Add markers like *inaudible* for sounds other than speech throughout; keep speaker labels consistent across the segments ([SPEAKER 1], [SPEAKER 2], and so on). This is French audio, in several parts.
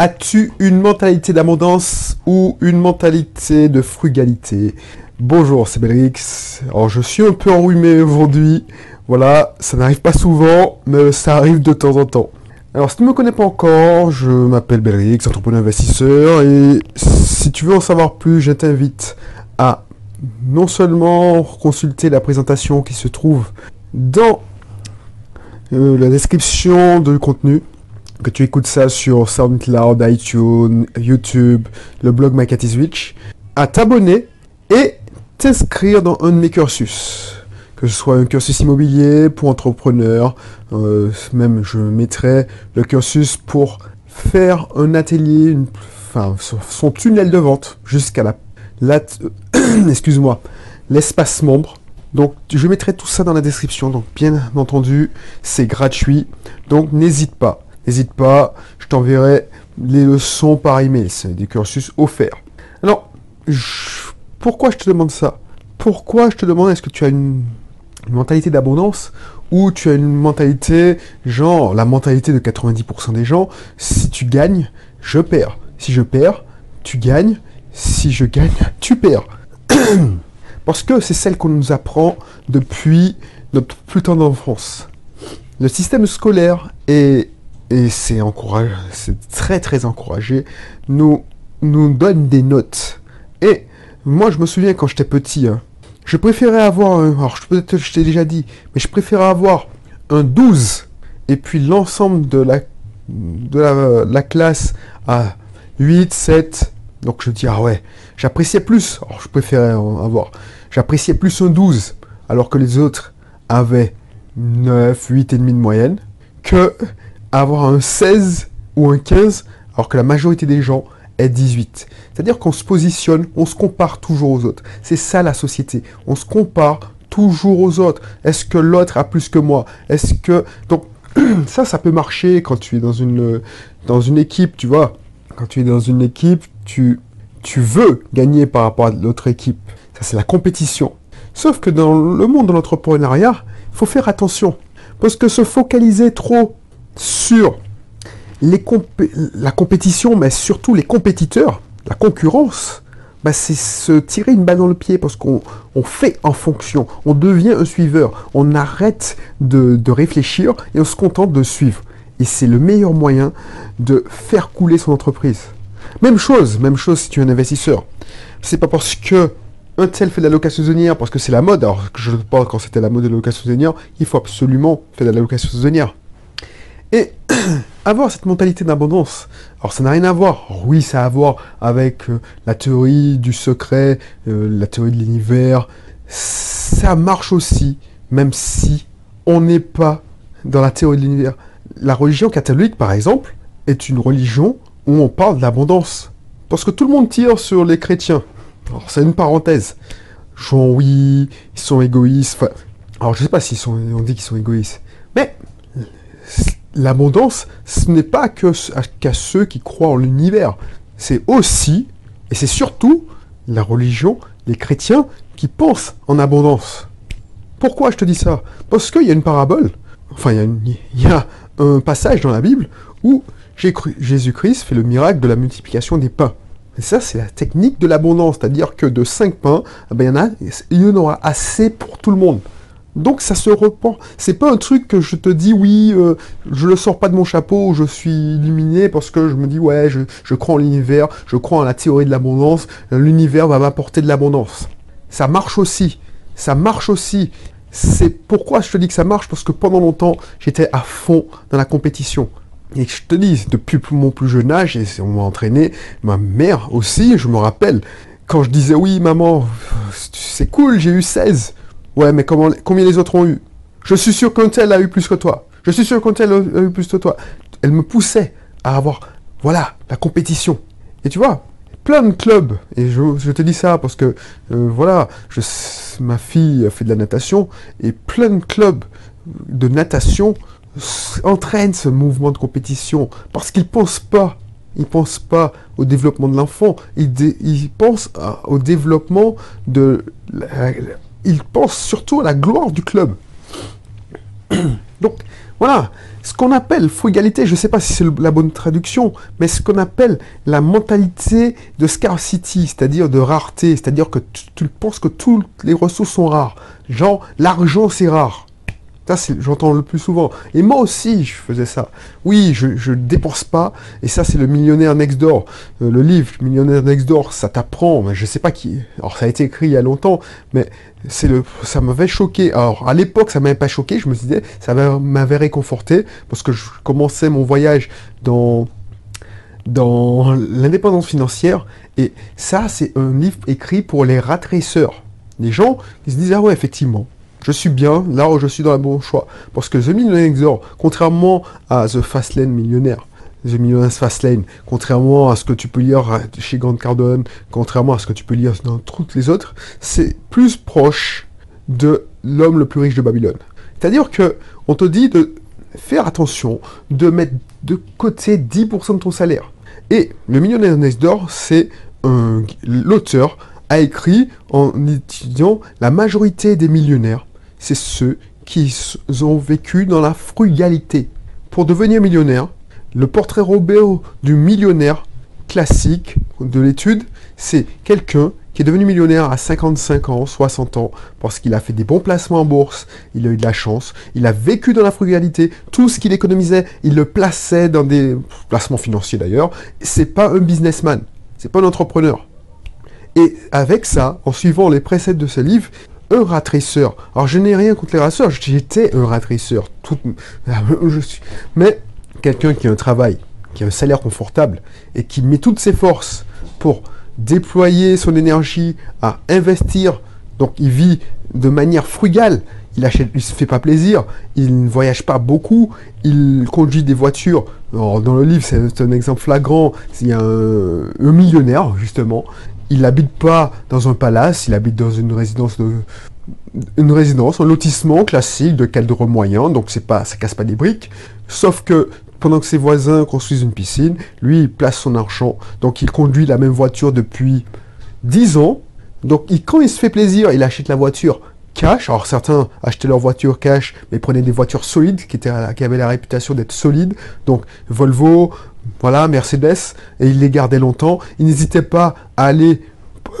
[SPEAKER 1] As-tu une mentalité d'abondance ou une mentalité de frugalité? Bonjour, c'est Belrix. Alors je suis un peu enrhumé aujourd'hui. Voilà, ça n'arrive pas souvent, mais ça arrive de temps en temps. Alors si tu ne me connais pas encore, je m'appelle Belrix, entrepreneur investisseur, et si tu veux en savoir plus, je t'invite à non seulement consulter la présentation qui se trouve dans euh, la description du contenu, que tu écoutes ça sur SoundCloud, iTunes, YouTube, le blog My à t'abonner et t'inscrire dans un de mes cursus. Que ce soit un cursus immobilier pour entrepreneurs, euh, même je mettrai le cursus pour faire un atelier, enfin son tunnel de vente jusqu'à la *coughs* excuse-moi, l'espace membre. Donc je mettrai tout ça dans la description. Donc bien entendu, c'est gratuit. Donc n'hésite pas. N'hésite pas, je t'enverrai les leçons par email. C'est des cursus offerts. Alors, pourquoi je te demande ça? Pourquoi je te demande est-ce que tu as une, mentalité d'abondance ou tu as une mentalité, genre la mentalité de 90% des gens, si tu gagnes, je perds. Si je perds, tu gagnes. Si je gagne, tu perds. *coughs* Parce que c'est celle qu'on nous apprend depuis notre plus tendre enfance. Le système scolaire est et c'est encouragé, c'est très très encouragé, nous, nous donne des notes. Et moi, je me souviens quand j'étais petit, hein, je préférais avoir, un, alors peut-être je t'ai déjà dit, mais je préférais avoir un 12 et puis l'ensemble de la, de la, classe à 8, 7. Donc je dis, ah ouais, j'appréciais plus, alors je préférais avoir, j'appréciais plus un 12 alors que les autres avaient 9, 8 et demi de moyenne que avoir un 16 ou un 15 alors que la majorité des gens est 18. C'est-à-dire qu'on se positionne, on se compare toujours aux autres. C'est ça la société. On se compare toujours aux autres. Est-ce que l'autre a plus que moi? Est-ce que... Donc *clears throat* ça, ça peut marcher quand tu es dans une, dans une équipe, tu vois. Quand tu es dans une équipe, tu, tu veux gagner par rapport à l'autre équipe. Ça, c'est la compétition. Sauf que dans le monde de l'entrepreneuriat, il faut faire attention. Parce que se focaliser trop sur la compétition, mais surtout les compétiteurs, la concurrence, bah, c'est se tirer une balle dans le pied parce qu'on fait en fonction, on devient un suiveur, on arrête de, réfléchir et on se contente de suivre. Et c'est le meilleur moyen de faire couler son entreprise. Même chose, même chose si tu es un investisseur. C'est pas parce que un tel fait de la location saisonnière parce que c'est la mode, alors que je pas quand c'était la mode de la location saisonnière, il faut absolument faire de la location saisonnière. Et *clears throat* avoir cette mentalité d'abondance, alors ça n'a rien à voir, oui ça a à voir avec euh, la théorie du secret, euh, la théorie de l'univers, ça marche aussi, même si on n'est pas dans la théorie de l'univers. La religion catholique, par exemple, est une religion où on parle de l'abondance. Parce que tout le monde tire sur les chrétiens. Alors c'est une parenthèse. Genre oui, ils sont égoïstes. alors je sais pas s'ils sont, on dit qu'ils sont égoïstes. Mais l'abondance, ce n'est pas qu'à ceux qui croient en l'univers. C'est aussi, et c'est surtout, la religion, les chrétiens qui pensent en abondance. Pourquoi je te dis ça? Parce qu'il y a une parabole, enfin il y, a un passage dans la Bible où Jésus-Christ fait le miracle de la multiplication des pains. Et ça, c'est la technique de l'abondance, c'est-à-dire que de cinq pains, eh ben, il y en aura assez pour tout le monde. Donc ça se repent. C'est pas un truc que je te dis oui, euh, je le sors pas de mon chapeau, je suis illuminé parce que je me dis ouais, je, crois en l'univers, je crois en la théorie de l'abondance, l'univers va m'apporter de l'abondance. Ça marche aussi. Ça marche aussi. C'est pourquoi je te dis que ça marche, parce que pendant longtemps, j'étais à fond dans la compétition. Et je te dis, depuis mon plus jeune âge, et on m'a entraîné, ma mère aussi, je me rappelle, quand je disais oui, maman, c'est cool, j'ai eu 16. Ouais, mais comment, combien les autres ont eu? Je suis sûr qu'un tel a eu plus que toi. Je suis sûr qu'un tel a eu plus que toi. Elle me poussait à avoir, voilà, la compétition. Et tu vois, plein de clubs, et je, te dis ça parce que, euh, voilà, je, ma fille fait de la natation, et plein de clubs de natation entraînent ce mouvement de compétition parce qu'ils pensent pas ils pensent pas au développement de l'enfant, ils, ils, pensent au développement de il pense surtout à la gloire du club. *clears throat* Donc, Voilà, ce qu'on appelle frugalité, je ne sais pas si c'est la bonne traduction, mais ce qu'on appelle la mentalité de scarcity, c'est-à-dire de rareté, c'est-à-dire que tu, penses que toutes les ressources sont rares. Genre, l'argent c'est rare. Ça, j'entends le plus souvent. Et moi aussi, je faisais ça. Oui, je ne dépense pas. Et ça, c'est le millionnaire next door. Euh, le livre Millionnaire next door, ça t'apprend. Je sais pas qui. Alors, ça a été écrit il y a longtemps, mais c'est le, ça m'avait choqué. Alors, à l'époque, ça m'avait pas choqué. Je me disais, ça m'avait réconforté parce que je commençais mon voyage dans dans l'indépendance financière. Et ça, c'est un livre écrit pour les rat. Les gens qui se disent, ah ouais, effectivement, je suis bien là où je suis dans le bon choix. Parce que The Millionaire Exor, contrairement à The Fastlane Millionnaire, The Millionaire's Fastlane, contrairement à ce que tu peux lire chez Grant Cardone, contrairement à ce que tu peux lire dans toutes les autres, c'est plus proche de l'homme le plus riche de Babylone. C'est-à-dire que on te dit de faire attention, de mettre de côté 10% de ton salaire. Et le millionnaire next c'est l'auteur a écrit en étudiant la majorité des millionnaires c'est ceux qui ont vécu dans la frugalité. Pour devenir millionnaire, le portrait Robert du millionnaire classique de l'étude, c'est quelqu'un qui est devenu millionnaire à 55 ans, 60 ans, parce qu'il a fait des bons placements en bourse, il a eu de la chance, il a vécu dans la frugalité, tout ce qu'il économisait, il le plaçait dans des placements financiers d'ailleurs. C'est pas un businessman, c'est pas un entrepreneur. Et avec ça, en suivant les préceptes de ce livre, un ratrisseur. Alors je n'ai rien contre les raceurs, j'étais un ratrisseur. Tout... *laughs* Je suis... Mais quelqu'un qui a un travail, qui a un salaire confortable et qui met toutes ses forces pour déployer son énergie à investir, donc il vit de manière frugale, il achète, il se fait pas plaisir, il ne voyage pas beaucoup, il conduit des voitures. dans le livre, c'est un exemple flagrant. Il y un millionnaire justement il n'habite pas dans un palace, il habite dans une résidence de une résidence, un lotissement classique de cadre moyen, donc c'est pas, ça casse pas des briques. Sauf que pendant que ses voisins construisent une piscine, lui il place son argent, donc il conduit la même voiture depuis 10 ans. Donc quand il se fait plaisir, il achète la voiture cash. Alors certains achetaient leur voiture cash, mais prenaient des voitures solides qui, avaient la réputation d'être solides. Donc Volvo, voilà, Mercedes, et il les gardait longtemps. Il n'hésitait pas à aller,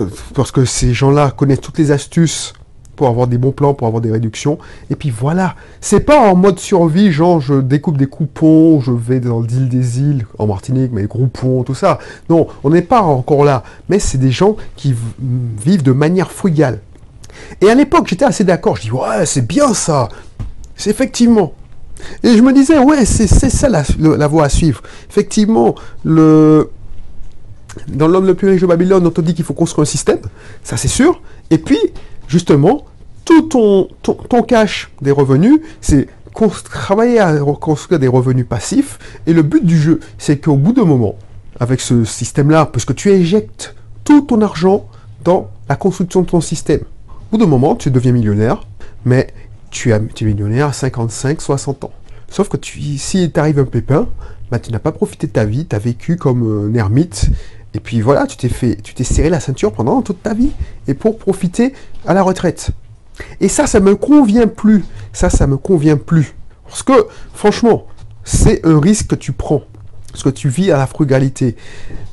[SPEAKER 1] euh, parce que ces gens-là connaissent toutes les astuces pour avoir des bons plans, pour avoir des réductions. Et puis voilà, c'est pas en mode survie, genre je découpe des coupons, je vais dans l'île des îles, en Martinique, mais groupons, tout ça. Non, on n'est pas encore là. Mais c'est des gens qui vivent de manière frugale. Et à l'époque, j'étais assez d'accord. Je dis, ouais, c'est bien ça. C'est effectivement. Et je me disais, ouais, c'est ça la, voie à suivre. Effectivement, le, dans l'homme le plus riche de Babylone, on te dit qu'il faut construire un système, ça c'est sûr. Et puis, justement, tout ton, ton, cash des revenus, c'est travailler à construire des revenus passifs. Et le but du jeu, c'est qu'au bout d'un moment, avec ce système-là, parce que tu éjectes tout ton argent dans la construction de ton système. Au bout d'un moment, tu deviens millionnaire, mais tu, es millionnaire à 55, 60 ans. Sauf que tu, si t'arrive un pépin, bah, tu n'as pas profité de ta vie, tu as vécu comme un ermite, et puis voilà, tu t'es fait, tu t'es serré la ceinture pendant toute ta vie, et pour profiter à la retraite. Et ça, ça me convient plus. Ça, ça me convient plus. Parce que, franchement, c'est un risque que tu prends. Parce que tu vis à la frugalité.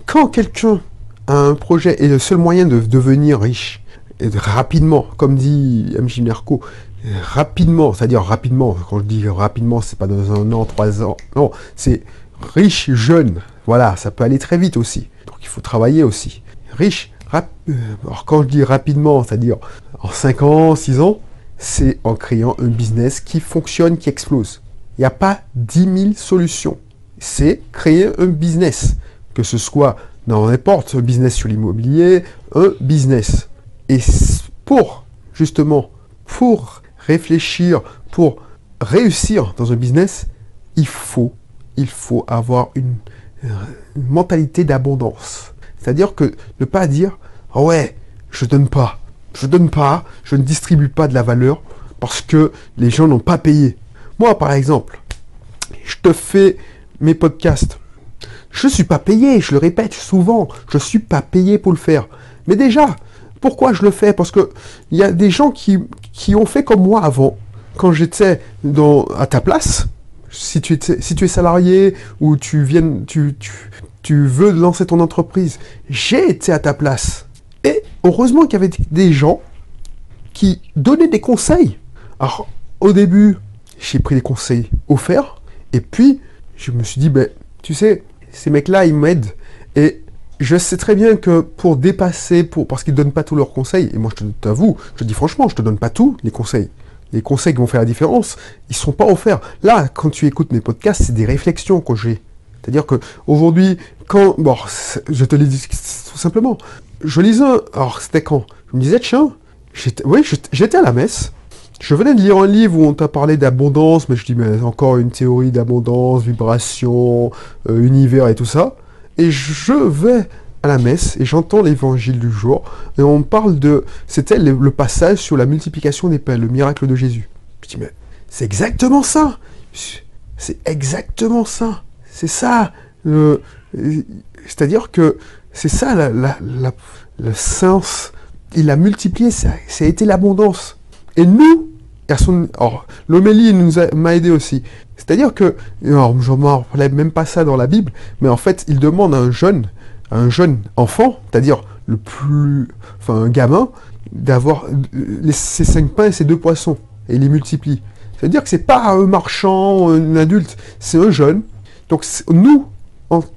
[SPEAKER 1] Quand quelqu'un a un projet et le seul moyen de devenir riche, et rapidement, comme dit MJ Nerco, rapidement, c'est-à-dire rapidement, quand je dis rapidement, c'est pas dans un an, trois ans, non, c'est riche, jeune, voilà, ça peut aller très vite aussi. Donc il faut travailler aussi. Riche, rap... Euh, alors quand je dis rapidement, c'est-à-dire en 5 ans, 6 ans, c'est en créant un business qui fonctionne, qui explose. Il n'y a pas 10 000 solutions. C'est créer un business, que ce soit dans n'importe un business sur l'immobilier, un business. Et pour, justement, pour réfléchir, pour réussir dans un business, il faut, il faut avoir une, mentalité d'abondance. C'est-à-dire que ne pas dire, ouais, je donne pas, je donne pas, je ne distribue pas de la valeur parce que les gens n'ont pas payé. Moi, par exemple, je te fais mes podcasts. Je ne suis pas payé, je le répète souvent, je ne suis pas payé pour le faire. Mais déjà, pourquoi je le fais? Parce que il y a des gens qui, qui ont fait comme moi avant, quand j'étais à ta place, si tu, es, si tu es salarié ou tu, viens, tu, tu, tu veux lancer ton entreprise, j'ai été à ta place. Et heureusement qu'il y avait des gens qui donnaient des conseils. Alors, au début, j'ai pris des conseils offerts. Et puis, je me suis dit, ben, tu sais, ces mecs-là, ils m'aident. Et je sais très bien que pour dépasser, parce qu'ils ne donnent pas tous leurs conseils, et moi je t'avoue, je te dis franchement, je te donne pas tous les conseils. Les conseils qui vont faire la différence, ils sont pas offerts. Là, quand tu écoutes mes podcasts, c'est des réflexions que j'ai. C'est-à-dire que aujourd'hui, quand, bon, je te le dis tout simplement, je lisais, alors c'était quand? Je me disais, tiens, j'étais à la messe, je venais de lire un livre où on t'a parlé d'abondance, mais je dis, mais encore une théorie d'abondance, vibration, euh, univers et tout ça. Et je vais à la messe et j'entends l'évangile du jour. Et on parle de. C'était le, passage sur la multiplication des pains, le miracle de Jésus. Je dis, mais c'est exactement ça C'est exactement ça C'est ça C'est-à-dire que c'est ça le sens. Il a multiplié, ça, ça a été l'abondance. Et nous, l'homélie m'a aidé aussi. C'est-à-dire que, alors, je ne rappelais même pas ça dans la Bible, mais en fait, il demande à un jeune, un jeune enfant, c'est-à-dire le plus, enfin, un gamin, d'avoir ses cinq pains et ses deux poissons, et il les multiplie. C'est-à-dire que c'est pas un marchand, un adulte, c'est un jeune. Donc, nous,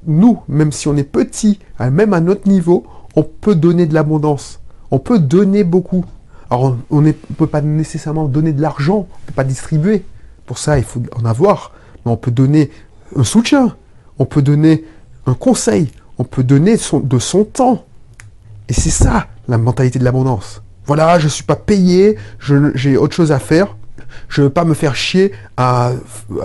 [SPEAKER 1] nous, même si on est petit, même à notre niveau, on peut donner de l'abondance. On peut donner beaucoup. Alors, on ne peut pas nécessairement donner de l'argent, on ne peut pas distribuer. Pour ça, il faut en avoir. Mais on peut donner un soutien, on peut donner un conseil, on peut donner de son temps. Et c'est ça, la mentalité de l'abondance. Voilà, je ne suis pas payé, j'ai autre chose à faire, je ne veux pas me faire chier à,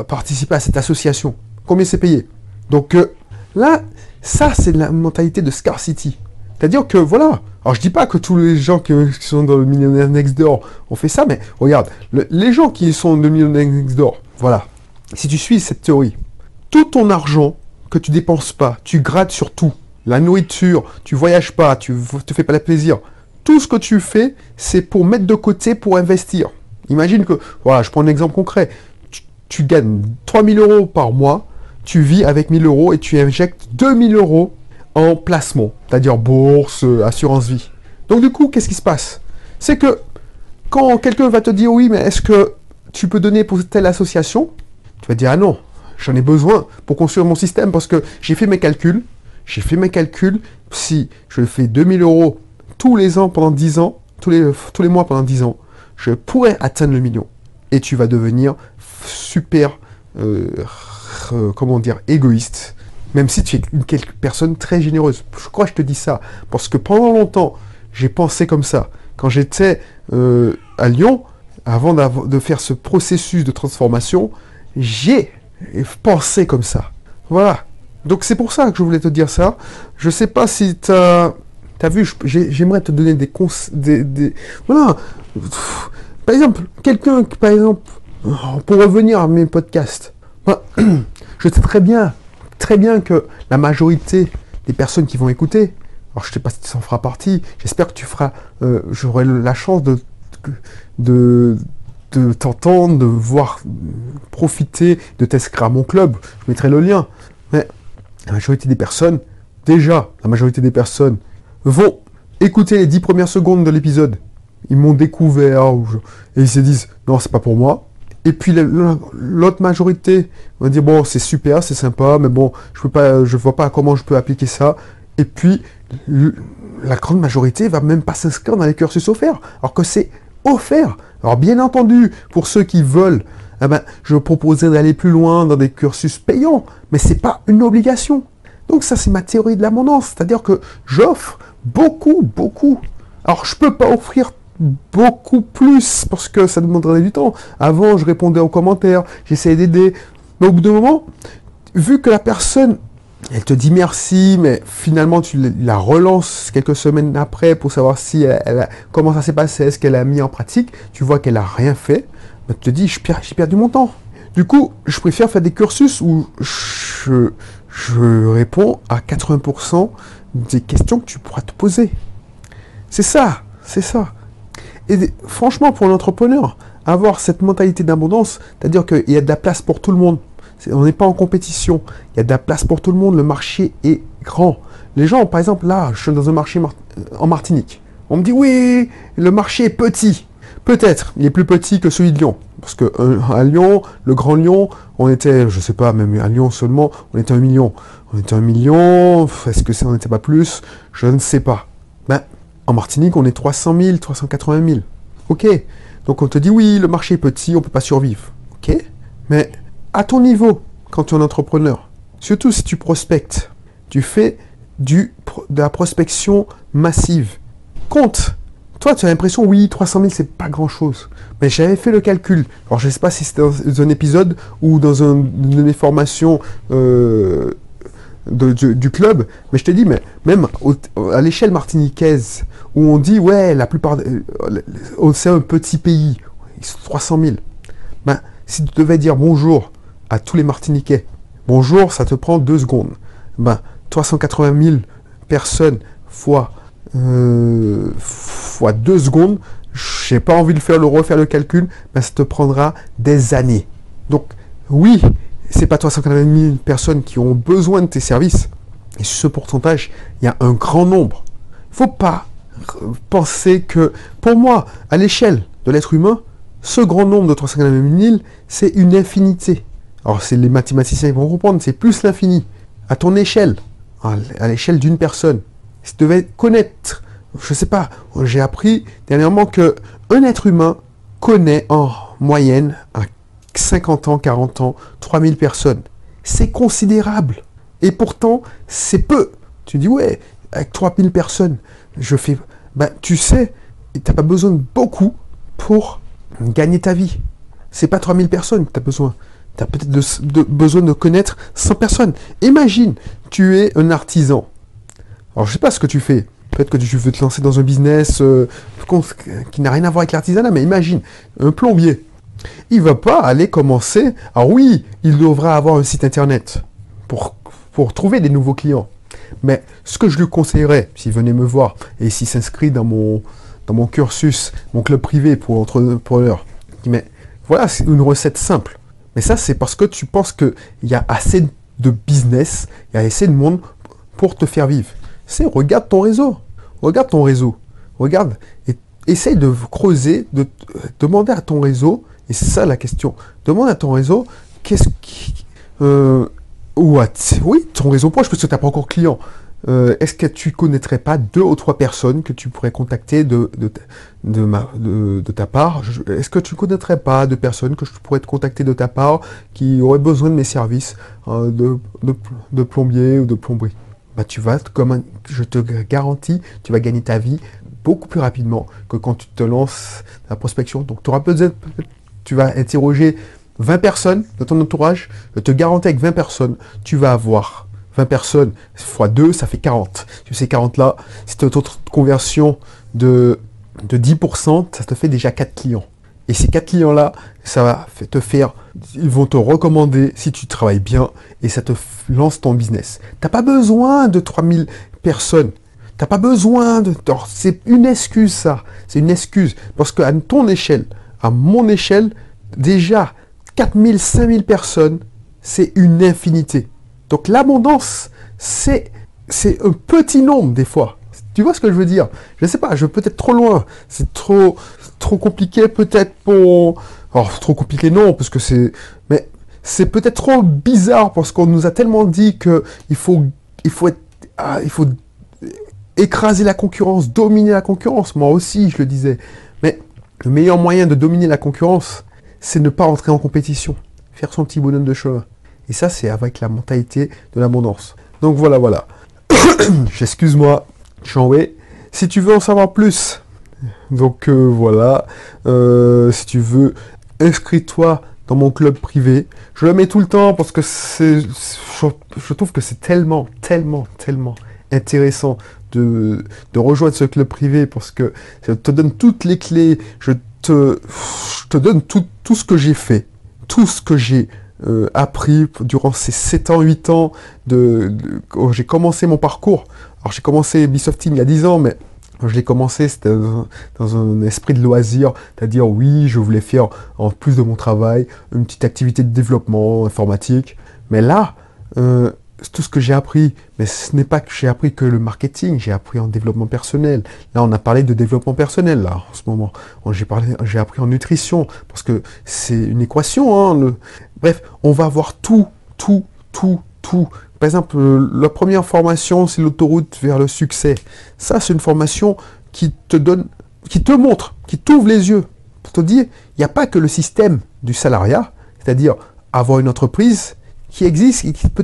[SPEAKER 1] participer à cette association. Combien c'est payé? Donc euh, là, ça, c'est la mentalité de scarcity. C'est-à-dire que voilà, alors je dis pas que tous les gens qui, sont dans le millionnaire next door ont fait ça, mais regarde, les gens qui sont dans le millionnaire next door, voilà, si tu suis cette théorie, tout ton argent que tu dépenses pas, tu grattes sur tout, la nourriture, tu voyages pas, tu te fais pas le plaisir, tout ce que tu fais, c'est pour mettre de côté pour investir. Imagine que, voilà, je prends un exemple concret, tu, tu gagnes 3000 euros par mois, tu vis avec 1000 euros et tu injectes 2000 euros en placement, c'est-à-dire bourse, euh, assurance vie. Donc du coup, qu'est-ce qui se passe? C'est que quand quelqu'un va te dire oui, mais est-ce que tu peux donner pour telle association? Tu vas dire ah non, j'en ai besoin pour construire mon système parce que j'ai fait mes calculs. J'ai fait mes calculs. Si je fais 2000 euros tous les ans pendant 10 ans, tous les, tous les mois pendant 10 ans, je pourrais atteindre le million. Et tu vas devenir super, euh, comment dire, égoïste même si tu es une personne très généreuse. Je crois que je te dis ça, parce que pendant longtemps, j'ai pensé comme ça. Quand j'étais euh, à Lyon, avant de faire ce processus de transformation, j'ai pensé comme ça. Voilà. Donc c'est pour ça que je voulais te dire ça. Je sais pas si tu as, vu, j'aimerais te donner des conseils. Voilà. Par exemple, quelqu'un, par exemple, pour revenir à mes podcasts, *clears throat* je sais très bien très bien que la majorité des personnes qui vont écouter, alors je ne sais pas si ça en fera partie, j'espère que tu feras, euh, j'aurai la chance de, de, de t'entendre, de voir profiter, de t'inscrire à mon club. Je mettrai le lien. Mais la majorité des personnes, déjà, la majorité des personnes vont écouter les dix premières secondes de l'épisode. Ils m'ont découvert et ils se disent non, c'est pas pour moi. Et puis l'autre majorité va dire bon c'est super, c'est sympa, mais bon je peux pas, je vois pas comment je peux appliquer ça. Et puis la grande majorité va même pas s'inscrire dans les cursus offerts, alors que c'est offert. Alors bien entendu, pour ceux qui veulent, eh ben, je proposerais d'aller plus loin dans des cursus payants, mais c'est pas une obligation. Donc ça c'est ma théorie de l'abondance, c'est-à-dire que j'offre beaucoup, beaucoup. Alors je peux pas offrir beaucoup plus parce que ça demanderait du temps. Avant, je répondais aux commentaires, j'essayais d'aider. Mais au bout d'un moment, vu que la personne, elle te dit merci, mais finalement tu la relances quelques semaines après pour savoir si elle, comment ça s'est passé, est-ce qu'elle a mis en pratique, tu vois qu'elle a rien fait, bah, tu te dis j'ai perdu mon temps. Du coup, je préfère faire des cursus où je réponds à 80% des questions que tu pourras te poser. C'est ça, c'est ça. Et franchement, pour l'entrepreneur, avoir cette mentalité d'abondance, c'est-à-dire qu'il y a de la place pour tout le monde. On n'est pas en compétition. Il y a de la place pour tout le monde. Le marché est grand. Les gens, par exemple, là, je suis dans un marché en Martinique. On me dit, oui, le marché est petit. Peut-être, il est plus petit que celui de Lyon. Parce que à Lyon, le Grand Lyon, on était, je sais pas, même à Lyon seulement, on était un million. On était un million, est-ce que ça n'était pas plus? Je ne sais pas. Ben, en Martinique, on est 300 000, 380 000. Ok. Donc on te dit, oui, le marché est petit, on ne peut pas survivre. Ok. Mais à ton niveau, quand tu es un entrepreneur, surtout si tu prospectes, tu fais du, de la prospection massive. Compte toi, tu as l'impression, oui, 300 000, c'est pas grand-chose. Mais j'avais fait le calcul. Alors, je ne sais pas si c'était dans un épisode ou dans une de formations euh, du club, mais je te dis, mais même à l'échelle martiniquaise, où on dit, ouais, la plupart, euh, c'est un petit pays, 300 000. Ben, si tu devais dire bonjour à tous les Martiniquais, bonjour, ça te prend deux secondes. Ben, 380 000 personnes fois euh, fois deux secondes, j'ai pas envie de faire le refaire le calcul, mais ça te prendra des années. Donc oui, c'est pas 380 000 personnes qui ont besoin de tes services. Et ce pourcentage, il y a un grand nombre. Il faut pas penser que, pour moi, à l'échelle de l'être humain, ce grand nombre de 380 000, c'est une infinité. Alors, c'est les mathématiciens qui vont comprendre, c'est plus l'infini. À ton échelle, à l'échelle d'une personne, si tu devais connaître, je sais pas, j'ai appris dernièrement que un être humain connaît en moyenne à 50 ans, 40 ans, 3000 personnes. C'est considérable. Et pourtant, c'est peu. Tu dis, ouais, avec 3000 personnes, je fais... Ben, tu sais, tu n'as pas besoin de beaucoup pour gagner ta vie. C'est pas 3000 personnes que tu as besoin. Tu as peut-être besoin de connaître 100 personnes. Imagine, tu es un artisan. Alors, je sais pas ce que tu fais. Peut-être que tu veux te lancer dans un business euh, qui n'a rien à voir avec l'artisanat, mais imagine, un plombier. Il va pas aller commencer. Alors oui, il devra avoir un site internet pour, trouver des nouveaux clients. Mais ce que je lui conseillerais, s'il venait me voir et s'il s'inscrit dans mon, dans mon cursus, mon club privé pour entrepreneurs, mais voilà, c'est une recette simple. Mais ça, c'est parce que tu penses qu'il y a assez de business, il y a assez de monde pour te faire vivre c'est regarde ton réseau. Regarde ton réseau. Regarde et essaye de creuser, de demander à ton réseau, et c'est ça la question. Demande à ton réseau qu'est-ce qui. Euh, what? Oui, ton réseau proche, parce que tu n'as pas encore client. Euh, est-ce que tu connaîtrais pas deux ou trois personnes que tu pourrais contacter de, de, de, ta part? Est-ce que tu connaîtrais pas de personnes que je pourrais te contacter de ta part qui auraient besoin de mes services euh, de, de plombier ou de plomberie? Bah, tu vas, comme je te garantis, tu vas gagner ta vie beaucoup plus rapidement que quand tu te lances la prospection. Donc, tu auras peut-être, tu vas interroger 20 personnes de ton entourage. Je te garantis avec 20 personnes, tu vas avoir 20 personnes fois 2, ça fait 40. Tu sais, 40 là, si tu as une conversion de, de 10%, ça te fait déjà 4 clients. Et ces 4 clients-là, ça va te faire, ils vont te recommander si tu travailles bien et ça te lance ton business. T'as pas besoin de 3000 personnes. T'as pas besoin de... C'est une excuse ça. C'est une excuse. Parce qu'à ton échelle, à mon échelle, déjà 4000, 5000 personnes, c'est une infinité. Donc l'abondance, c'est c'est un petit nombre des fois. Tu vois ce que je veux dire? Je ne sais pas, je veux peut-être trop loin. C'est trop trop compliqué peut-être pour... Alors, trop compliqué non, parce que c'est... Mais c'est peut-être trop bizarre parce qu'on nous a tellement dit que il faut, il faut. Ah, il faut écraser la concurrence, dominer la concurrence. Moi aussi, je le disais. Mais le meilleur moyen de dominer la concurrence, c'est ne pas entrer en compétition. Faire son petit bonhomme de chemin. Et ça, c'est avec la mentalité de l'abondance. Donc voilà, voilà. *coughs* J'excuse-moi, en Si tu veux en savoir plus, donc euh, voilà, euh, si tu veux, inscris-toi dans mon club privé. Je le mets tout le temps parce que c'est, je, trouve que c'est tellement, tellement, tellement intéressant de, rejoindre ce club privé parce que je te donne toutes les clés, je te, te donne tout, tout ce que j'ai fait, tout ce que j'ai euh, appris durant ces 7 ans, 8 ans de, j'ai commencé mon parcours. Alors j'ai commencé Team il y a 10 ans, mais Quand je l'ai commencé, c'était dans, un esprit de loisir, c'est-à-dire oui, je voulais faire en plus de mon travail une petite activité de développement informatique. Mais là, euh, tout ce que j'ai appris, mais ce n'est pas que j'ai appris que le marketing, j'ai appris en développement personnel. Là, on a parlé de développement personnel, là, en ce moment. J'ai appris en nutrition, parce que c'est une équation, hein, Bref, on va avoir tout, tout, tout, tout. Par exemple, la première formation, c'est l'autoroute vers le succès. Ça, c'est une formation qui te donne, qui te montre, qui t'ouvre les yeux pour te dire, il n'y a pas que le système du salariat, c'est-à-dire avoir une entreprise qui existe et qui peut,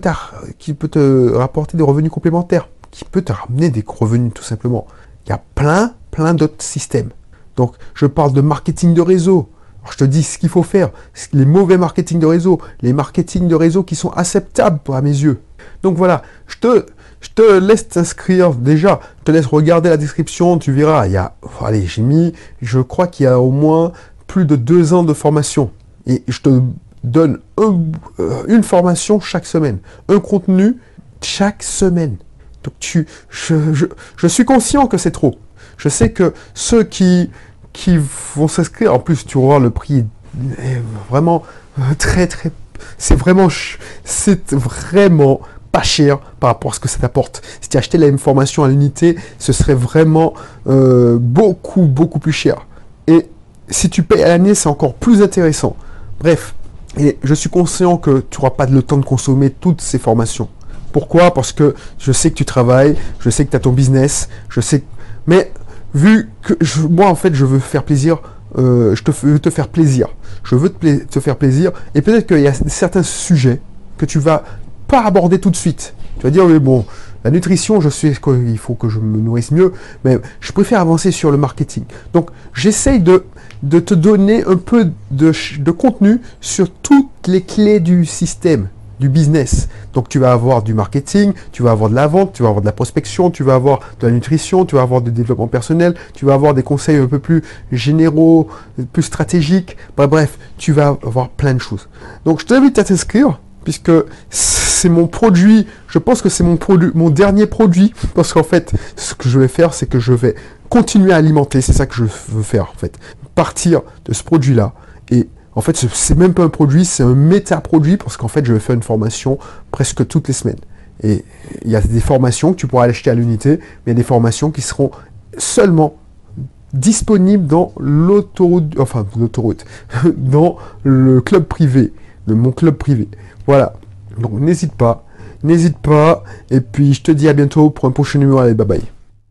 [SPEAKER 1] te rapporter des revenus complémentaires, qui peut te ramener des revenus tout simplement. Il y a plein, plein d'autres systèmes. Donc, je parle de marketing de réseau, je te dis ce qu'il faut faire, les mauvais marketing de réseau, les marketing de réseau qui sont acceptables à mes yeux. Donc voilà, je te, je te laisse t'inscrire déjà, je te laisse regarder la description, tu verras, il y a, allez, j'ai mis, je crois qu'il y a au moins plus de deux ans de formation. Et je te donne euh, une formation chaque semaine, un contenu chaque semaine. Donc tu, je, je suis conscient que c'est trop. Je sais que ceux qui, qui vont s'inscrire. En plus, tu vois, le prix est vraiment euh, très très. C'est vraiment, c'est vraiment pas cher par rapport à ce que ça t'apporte. Si tu achetais la même formation à l'unité, ce serait vraiment euh, beaucoup beaucoup plus cher. Et si tu payes à l'année, c'est encore plus intéressant. Bref, et je suis conscient que tu n'auras pas le temps de consommer toutes ces formations. Pourquoi? Parce que je sais que tu travailles, je sais que tu as ton business, je sais. Mais vu que moi en fait je veux faire plaisir, euh, je te veux te faire plaisir, je veux te, faire plaisir, et peut-être qu'il y a certains sujets que tu vas pas aborder tout de suite. Tu vas dire oui bon, la nutrition, je sais qu'il faut que je me nourrisse mieux, mais je préfère avancer sur le marketing. Donc j'essaye de, te donner un peu de, de contenu sur toutes les clés du système du business. Donc tu vas avoir du marketing, tu vas avoir de la vente, tu vas avoir de la prospection, tu vas avoir de la nutrition, tu vas avoir du développement personnel, tu vas avoir des conseils un peu plus généraux, plus stratégiques. Bah, bref, tu vas avoir plein de choses. Donc je t'invite à t'inscrire puisque c'est mon produit, je pense que c'est mon produit, mon dernier produit, parce qu'en fait, ce que je vais faire, c'est que je vais continuer à alimenter, c'est ça que je veux faire en fait, partir de ce produit-là. Et en fait, c'est même pas un produit, c'est un méta-produit. Parce qu'en fait, je vais faire une formation presque toutes les semaines. Et il y a des formations que tu pourras acheter à l'unité, mais il y a des formations qui seront seulement disponibles dans l'autoroute, enfin l'autoroute, *laughs* dans le club privé, de mon club privé. Voilà. Donc n'hésite pas, n'hésite pas. Et puis je te dis à bientôt pour un prochain numéro. Allez, bye bye.